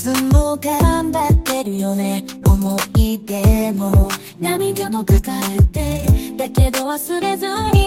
つも頑張ってるよね。思い出も涙も抱えて。だけど忘れずに